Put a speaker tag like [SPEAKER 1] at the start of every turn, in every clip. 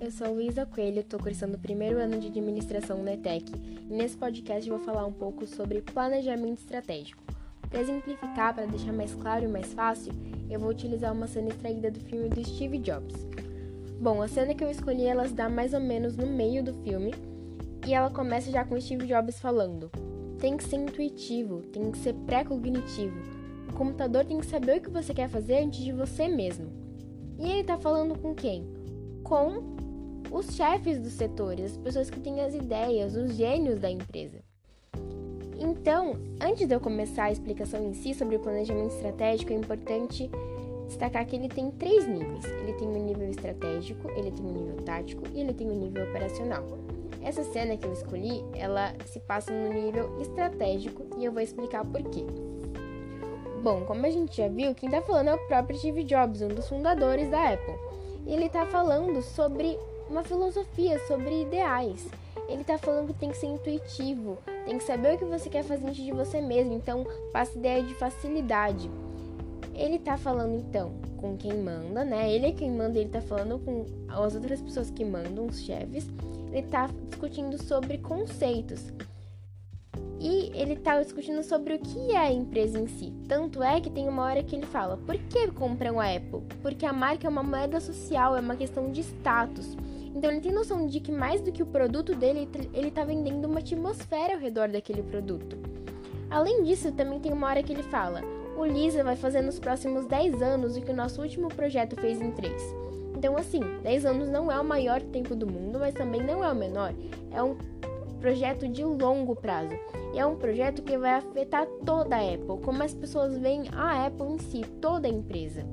[SPEAKER 1] eu sou Luísa Coelho, estou cursando o primeiro ano de administração na ETEC e nesse podcast vou falar um pouco sobre planejamento estratégico. Para exemplificar, para deixar mais claro e mais fácil, eu vou utilizar uma cena extraída do filme do Steve Jobs. Bom, a cena que eu escolhi ela se dá mais ou menos no meio do filme e ela começa já com Steve Jobs falando: tem que ser intuitivo, tem que ser pré-cognitivo. O computador tem que saber o que você quer fazer antes de você mesmo. E ele está falando com quem? Com os chefes dos setores, as pessoas que têm as ideias, os gênios da empresa. Então, antes de eu começar a explicação em si sobre o planejamento estratégico, é importante destacar que ele tem três níveis. Ele tem um nível estratégico, ele tem um nível tático e ele tem um nível operacional. Essa cena que eu escolhi, ela se passa no nível estratégico e eu vou explicar por quê. Bom, como a gente já viu, quem está falando é o próprio Steve Jobs, um dos fundadores da Apple. E ele está falando sobre uma filosofia sobre ideais. Ele está falando que tem que ser intuitivo, tem que saber o que você quer fazer antes de você mesmo, então passa ideia de facilidade. Ele está falando então com quem manda, né? Ele é quem manda, ele está falando com as outras pessoas que mandam, os chefes. Ele está discutindo sobre conceitos. E ele está discutindo sobre o que é a empresa em si. Tanto é que tem uma hora que ele fala: por que compram a Apple? Porque a marca é uma moeda social, é uma questão de status. Então ele tem noção de que mais do que o produto dele, ele está vendendo uma atmosfera ao redor daquele produto. Além disso, também tem uma hora que ele fala: o Lisa vai fazer nos próximos 10 anos o que o nosso último projeto fez em 3. Então, assim, 10 anos não é o maior tempo do mundo, mas também não é o menor. É um projeto de longo prazo. E é um projeto que vai afetar toda a Apple, como as pessoas veem a Apple em si, toda a empresa.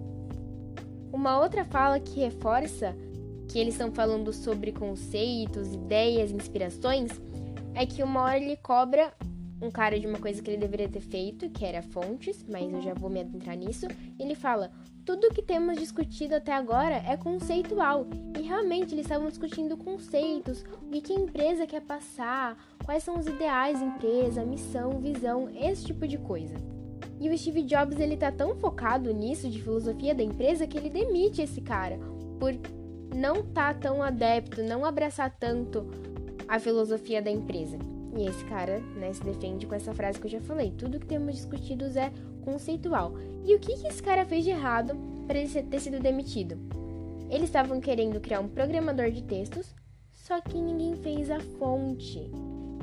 [SPEAKER 1] Uma outra fala que reforça que eles estão falando sobre conceitos, ideias, inspirações, é que uma hora ele cobra um cara de uma coisa que ele deveria ter feito, que era fontes, mas eu já vou me adentrar nisso. Ele fala: tudo que temos discutido até agora é conceitual. E realmente eles estavam discutindo conceitos, o que a empresa quer passar, quais são os ideais da empresa, missão, visão, esse tipo de coisa. E o Steve Jobs ele tá tão focado nisso de filosofia da empresa que ele demite esse cara por não tá tão adepto, não abraçar tanto a filosofia da empresa. E esse cara né, se defende com essa frase que eu já falei: tudo que temos discutido é conceitual. E o que, que esse cara fez de errado para ele ter sido demitido? Eles estavam querendo criar um programador de textos, só que ninguém fez a fonte.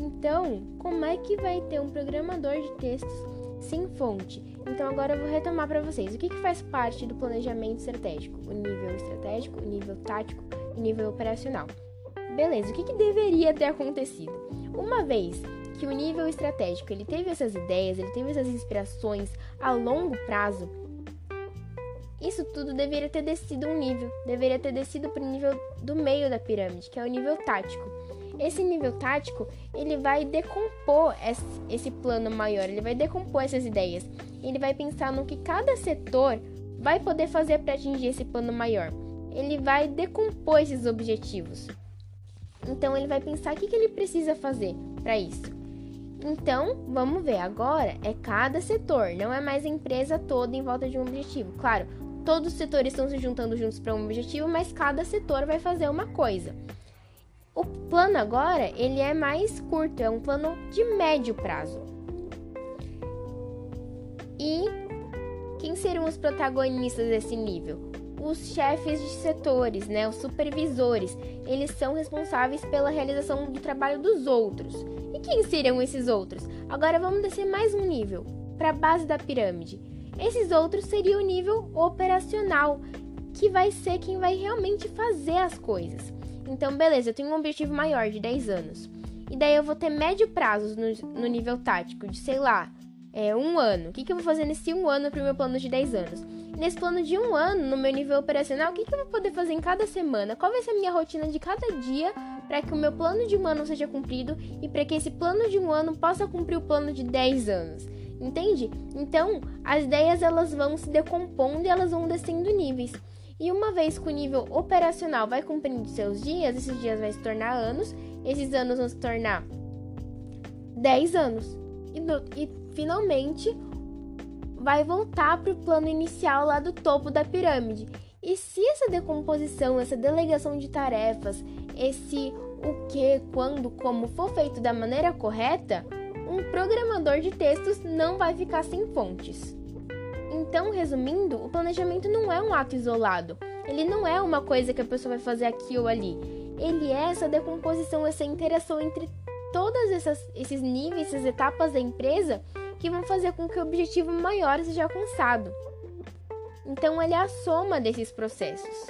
[SPEAKER 1] Então, como é que vai ter um programador de textos sem fonte? Então agora eu vou retomar para vocês. O que, que faz parte do planejamento estratégico? O nível estratégico, o nível tático e o nível operacional. Beleza, o que, que deveria ter acontecido? Uma vez que o nível estratégico ele teve essas ideias, ele teve essas inspirações a longo prazo, isso tudo deveria ter descido um nível, deveria ter descido para o nível do meio da pirâmide, que é o nível tático. Esse nível tático, ele vai decompor esse plano maior, ele vai decompor essas ideias. Ele vai pensar no que cada setor vai poder fazer para atingir esse plano maior. Ele vai decompor esses objetivos. Então ele vai pensar o que, ele precisa fazer para isso. Então, vamos ver, agora é cada setor, não é mais a empresa toda em volta de um objetivo. Claro, todos os setores estão se juntando juntos para um objetivo, mas cada setor vai fazer uma coisa. O plano agora, ele é mais curto, é um plano de médio prazo. E quem serão os protagonistas desse nível? Os chefes de setores, né, os supervisores, eles são responsáveis pela realização do trabalho dos outros. E quem seriam esses outros? Agora vamos descer mais um nível, para a base da pirâmide. Esses outros seriam o nível operacional, que vai ser quem vai realmente fazer as coisas. Então, beleza, eu tenho um objetivo maior de 10 anos. E daí eu vou ter médio prazos no, no nível tático, de sei lá, é, um ano. O que, que eu vou fazer nesse um ano para o meu plano de 10 anos? Nesse plano de um ano, no meu nível operacional, o que, que eu vou poder fazer em cada semana? Qual vai ser a minha rotina de cada dia para que o meu plano de um ano seja cumprido e para que esse plano de um ano possa cumprir o plano de 10 anos? Entende? Então, as ideias elas vão se decompondo e elas vão descendo níveis. E uma vez que o nível operacional vai cumprindo seus dias, esses dias vai se tornar anos, esses anos vão se tornar 10 anos. E, no, e finalmente vai voltar para o plano inicial lá do topo da pirâmide. E se essa decomposição, essa delegação de tarefas, esse o que, quando, como for feito da maneira correta, um programador de textos não vai ficar sem fontes. Então, resumindo, o planejamento não é um ato isolado. Ele não é uma coisa que a pessoa vai fazer aqui ou ali. Ele é essa decomposição, essa interação entre todos esses níveis, essas etapas da empresa que vão fazer com que o objetivo maior seja alcançado. Então, ele é a soma desses processos.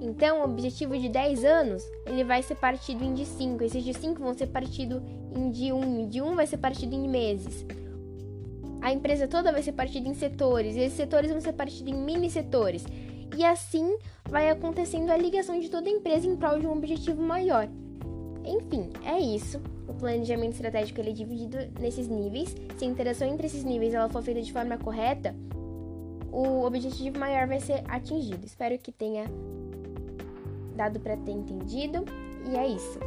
[SPEAKER 1] Então, o objetivo de 10 anos, ele vai ser partido em de 5. Esses de 5 vão ser partido em de 1, e de 1 vai ser partido em meses. A empresa toda vai ser partida em setores, e esses setores vão ser partidos em mini setores. E assim vai acontecendo a ligação de toda a empresa em prol de um objetivo maior. Enfim, é isso. O planejamento estratégico ele é dividido nesses níveis. Se a interação entre esses níveis ela for feita de forma correta, o objetivo maior vai ser atingido. Espero que tenha dado para ter entendido. E é isso.